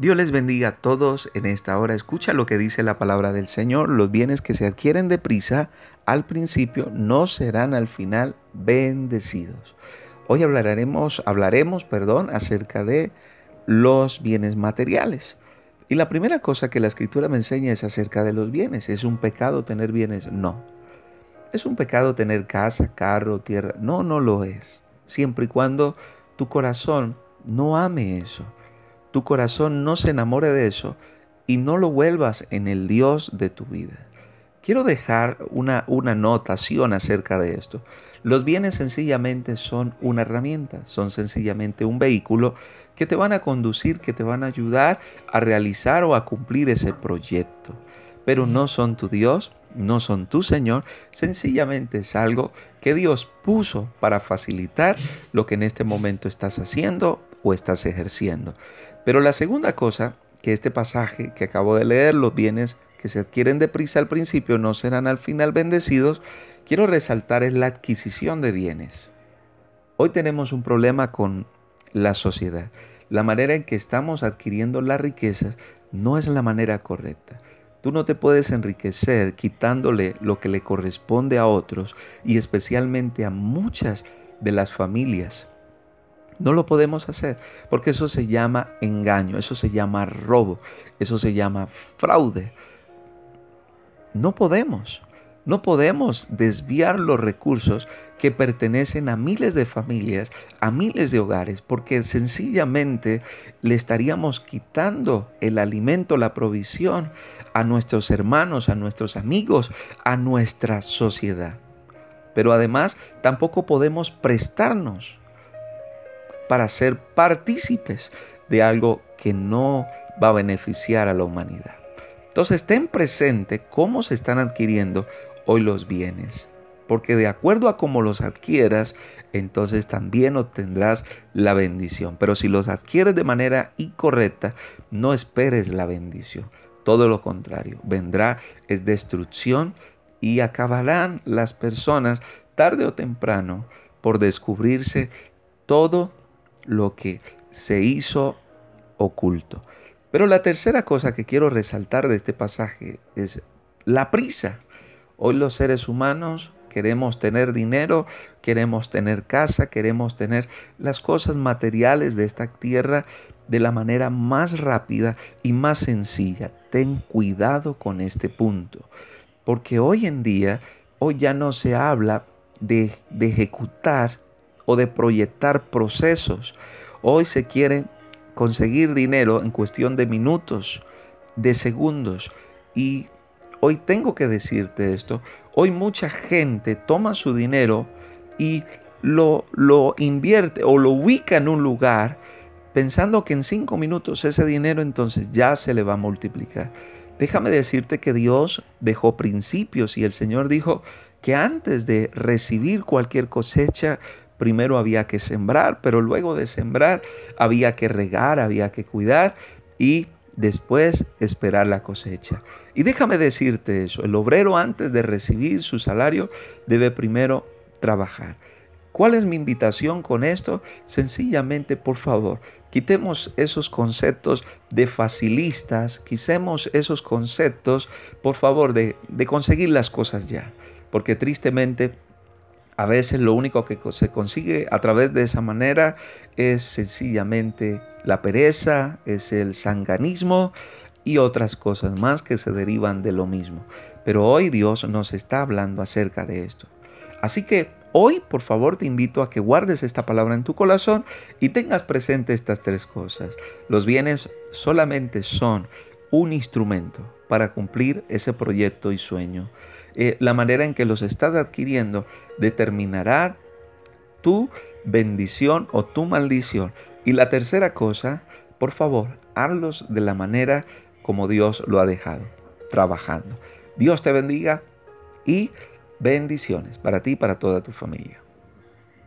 Dios les bendiga a todos en esta hora. Escucha lo que dice la palabra del Señor. Los bienes que se adquieren deprisa al principio no serán al final bendecidos. Hoy hablaremos, hablaremos perdón, acerca de los bienes materiales. Y la primera cosa que la escritura me enseña es acerca de los bienes. ¿Es un pecado tener bienes? No. ¿Es un pecado tener casa, carro, tierra? No, no lo es. Siempre y cuando tu corazón no ame eso tu corazón no se enamore de eso y no lo vuelvas en el Dios de tu vida. Quiero dejar una, una notación acerca de esto. Los bienes sencillamente son una herramienta, son sencillamente un vehículo que te van a conducir, que te van a ayudar a realizar o a cumplir ese proyecto. Pero no son tu Dios, no son tu Señor, sencillamente es algo que Dios puso para facilitar lo que en este momento estás haciendo o estás ejerciendo. Pero la segunda cosa que este pasaje que acabo de leer, los bienes que se adquieren deprisa al principio no serán al final bendecidos, quiero resaltar es la adquisición de bienes. Hoy tenemos un problema con la sociedad. La manera en que estamos adquiriendo las riquezas no es la manera correcta. Tú no te puedes enriquecer quitándole lo que le corresponde a otros y especialmente a muchas de las familias no lo podemos hacer porque eso se llama engaño, eso se llama robo, eso se llama fraude. No podemos, no podemos desviar los recursos que pertenecen a miles de familias, a miles de hogares, porque sencillamente le estaríamos quitando el alimento, la provisión a nuestros hermanos, a nuestros amigos, a nuestra sociedad. Pero además tampoco podemos prestarnos para ser partícipes de algo que no va a beneficiar a la humanidad. Entonces, ten presente cómo se están adquiriendo hoy los bienes, porque de acuerdo a cómo los adquieras, entonces también obtendrás la bendición. Pero si los adquieres de manera incorrecta, no esperes la bendición. Todo lo contrario, vendrá es destrucción y acabarán las personas tarde o temprano por descubrirse todo lo que se hizo oculto. Pero la tercera cosa que quiero resaltar de este pasaje es la prisa. Hoy los seres humanos queremos tener dinero, queremos tener casa, queremos tener las cosas materiales de esta tierra de la manera más rápida y más sencilla. Ten cuidado con este punto, porque hoy en día, hoy ya no se habla de, de ejecutar o de proyectar procesos. Hoy se quiere conseguir dinero en cuestión de minutos, de segundos. Y hoy tengo que decirte esto. Hoy mucha gente toma su dinero y lo, lo invierte o lo ubica en un lugar pensando que en cinco minutos ese dinero entonces ya se le va a multiplicar. Déjame decirte que Dios dejó principios y el Señor dijo que antes de recibir cualquier cosecha, primero había que sembrar, pero luego de sembrar había que regar, había que cuidar y después esperar la cosecha. Y déjame decirte eso, el obrero antes de recibir su salario debe primero trabajar. ¿Cuál es mi invitación con esto? Sencillamente, por favor, quitemos esos conceptos de facilistas, quitemos esos conceptos, por favor, de, de conseguir las cosas ya. Porque tristemente a veces lo único que se consigue a través de esa manera es sencillamente la pereza, es el sanganismo y otras cosas más que se derivan de lo mismo. Pero hoy Dios nos está hablando acerca de esto. Así que hoy, por favor, te invito a que guardes esta palabra en tu corazón y tengas presente estas tres cosas. Los bienes solamente son un instrumento para cumplir ese proyecto y sueño. Eh, la manera en que los estás adquiriendo determinará tu bendición o tu maldición. Y la tercera cosa, por favor, hazlos de la manera como Dios lo ha dejado, trabajando. Dios te bendiga y bendiciones para ti y para toda tu familia.